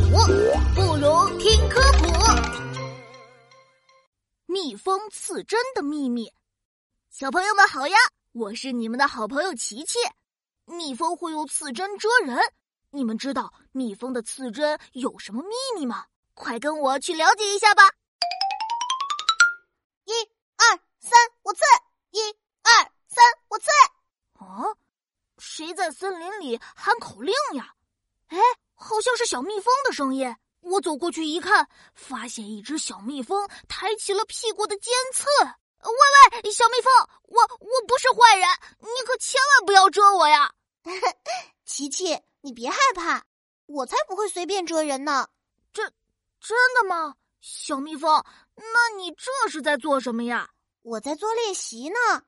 鼠，不如听科普。蜜蜂刺针的秘密，小朋友们好呀！我是你们的好朋友琪琪。蜜蜂会用刺针蛰人，你们知道蜜蜂的刺针有什么秘密吗？快跟我去了解一下吧！一、二、三，我刺！一、二、三，我刺！啊，谁在森林里喊口令呀？哎，好像是小蜜蜂的声音。我走过去一看，发现一只小蜜蜂抬起了屁股的尖刺。喂喂，小蜜蜂，我我不是坏人，你可千万不要蛰我呀！琪琪，你别害怕，我才不会随便蛰人呢。这真的吗？小蜜蜂，那你这是在做什么呀？我在做练习呢，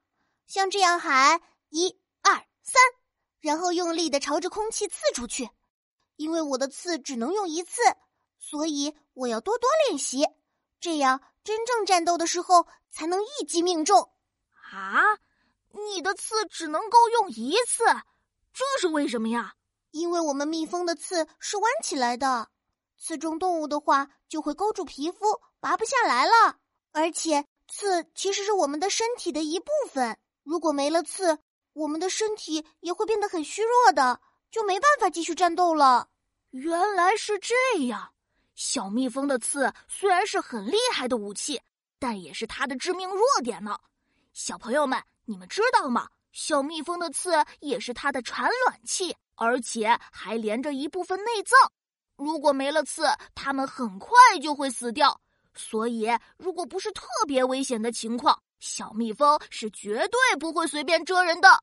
像这样喊一二三，然后用力的朝着空气刺出去。因为我的刺只能用一次，所以我要多多练习，这样真正战斗的时候才能一击命中。啊，你的刺只能够用一次，这是为什么呀？因为我们蜜蜂的刺是弯起来的，刺中动物的话就会勾住皮肤，拔不下来了。而且刺其实是我们的身体的一部分，如果没了刺，我们的身体也会变得很虚弱的。就没办法继续战斗了。原来是这样，小蜜蜂的刺虽然是很厉害的武器，但也是它的致命弱点呢。小朋友们，你们知道吗？小蜜蜂的刺也是它的产卵器，而且还连着一部分内脏。如果没了刺，它们很快就会死掉。所以，如果不是特别危险的情况，小蜜蜂是绝对不会随便蛰人的。